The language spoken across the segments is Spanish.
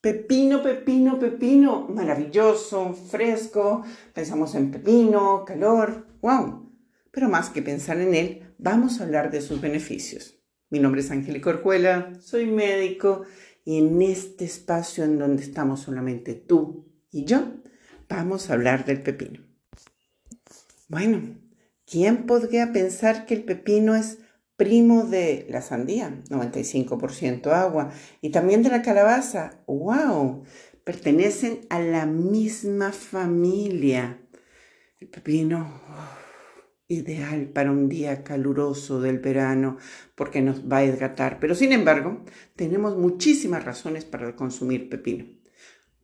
Pepino, pepino, pepino, maravilloso, fresco, pensamos en pepino, calor, wow. Pero más que pensar en él, vamos a hablar de sus beneficios. Mi nombre es Angélica Orjuela, soy médico y en este espacio en donde estamos solamente tú y yo, vamos a hablar del pepino. Bueno, ¿quién podría pensar que el pepino es primo de la sandía, 95% agua, y también de la calabaza, wow, pertenecen a la misma familia. El pepino, ideal para un día caluroso del verano, porque nos va a hidratar, pero sin embargo, tenemos muchísimas razones para consumir pepino,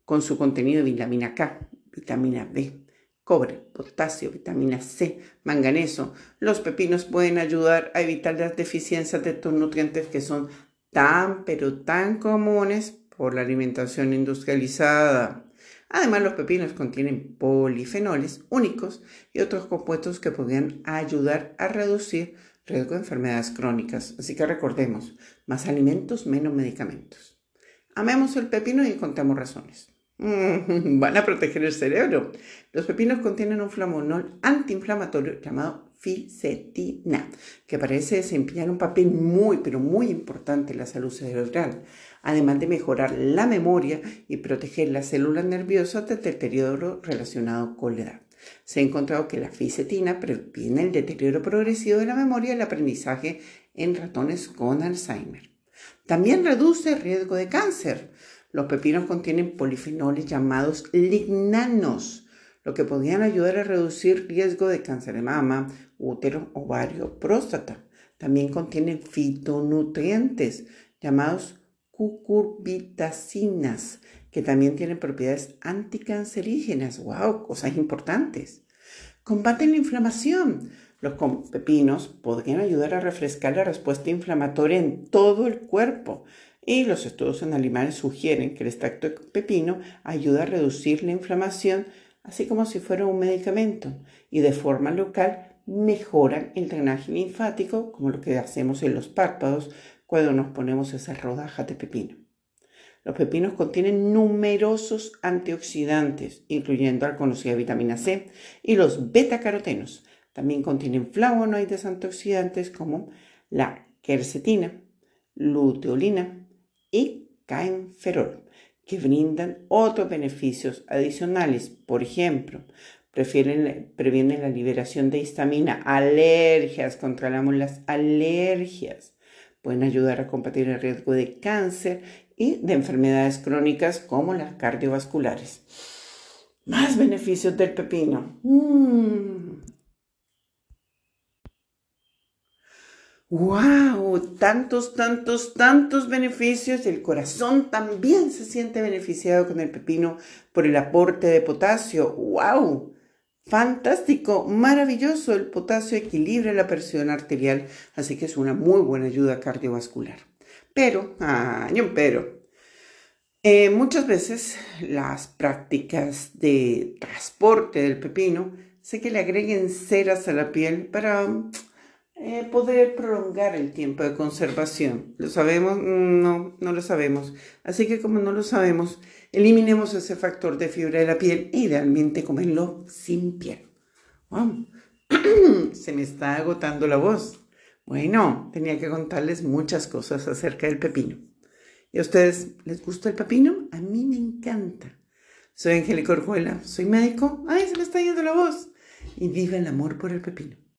con su contenido de vitamina K, vitamina B, cobre, potasio, vitamina C, manganeso. Los pepinos pueden ayudar a evitar las deficiencias de estos nutrientes que son tan pero tan comunes por la alimentación industrializada. Además, los pepinos contienen polifenoles únicos y otros compuestos que podrían ayudar a reducir riesgo de enfermedades crónicas. Así que recordemos, más alimentos, menos medicamentos. Amemos el pepino y encontramos razones. Mm, van a proteger el cerebro. Los pepinos contienen un flamonol antiinflamatorio llamado fisetina, que parece desempeñar un papel muy, pero muy importante en la salud cerebral, además de mejorar la memoria y proteger las células nerviosas del deterioro relacionado con la edad. Se ha encontrado que la fisetina previene el deterioro progresivo de la memoria y el aprendizaje en ratones con Alzheimer. También reduce el riesgo de cáncer los pepinos contienen polifenoles llamados lignanos, lo que podrían ayudar a reducir riesgo de cáncer de mama, útero, ovario, próstata. También contienen fitonutrientes llamados cucurbitacinas, que también tienen propiedades anticancerígenas. ¡Wow! Cosas importantes. Combaten la inflamación. Los pepinos podrían ayudar a refrescar la respuesta inflamatoria en todo el cuerpo. Y los estudios en animales sugieren que el extracto de pepino ayuda a reducir la inflamación, así como si fuera un medicamento, y de forma local mejoran el drenaje linfático, como lo que hacemos en los párpados cuando nos ponemos esas rodajas de pepino. Los pepinos contienen numerosos antioxidantes, incluyendo la conocida vitamina C y los betacarotenos. También contienen flavonoides antioxidantes como la quercetina, luteolina, y caenferol, que brindan otros beneficios adicionales. Por ejemplo, previenen la liberación de histamina, alergias, controlamos las alergias. Pueden ayudar a combatir el riesgo de cáncer y de enfermedades crónicas como las cardiovasculares. Más beneficios del pepino. Mm. ¡Wow! Tantos, tantos, tantos beneficios. El corazón también se siente beneficiado con el pepino por el aporte de potasio. ¡Wow! Fantástico, maravilloso. El potasio equilibra la presión arterial, así que es una muy buena ayuda cardiovascular. Pero, ay, pero, eh, muchas veces las prácticas de transporte del pepino sé que le agreguen ceras a la piel para eh, poder prolongar el tiempo de conservación. ¿Lo sabemos? No, no lo sabemos. Así que como no lo sabemos, eliminemos ese factor de fibra de la piel e idealmente comerlo sin piel. Se me está agotando la voz. Bueno, tenía que contarles muchas cosas acerca del pepino. ¿Y a ustedes les gusta el pepino? A mí me encanta. Soy Angélica Orjuela, soy médico. ¡Ay, se me está yendo la voz! Y viva el amor por el pepino.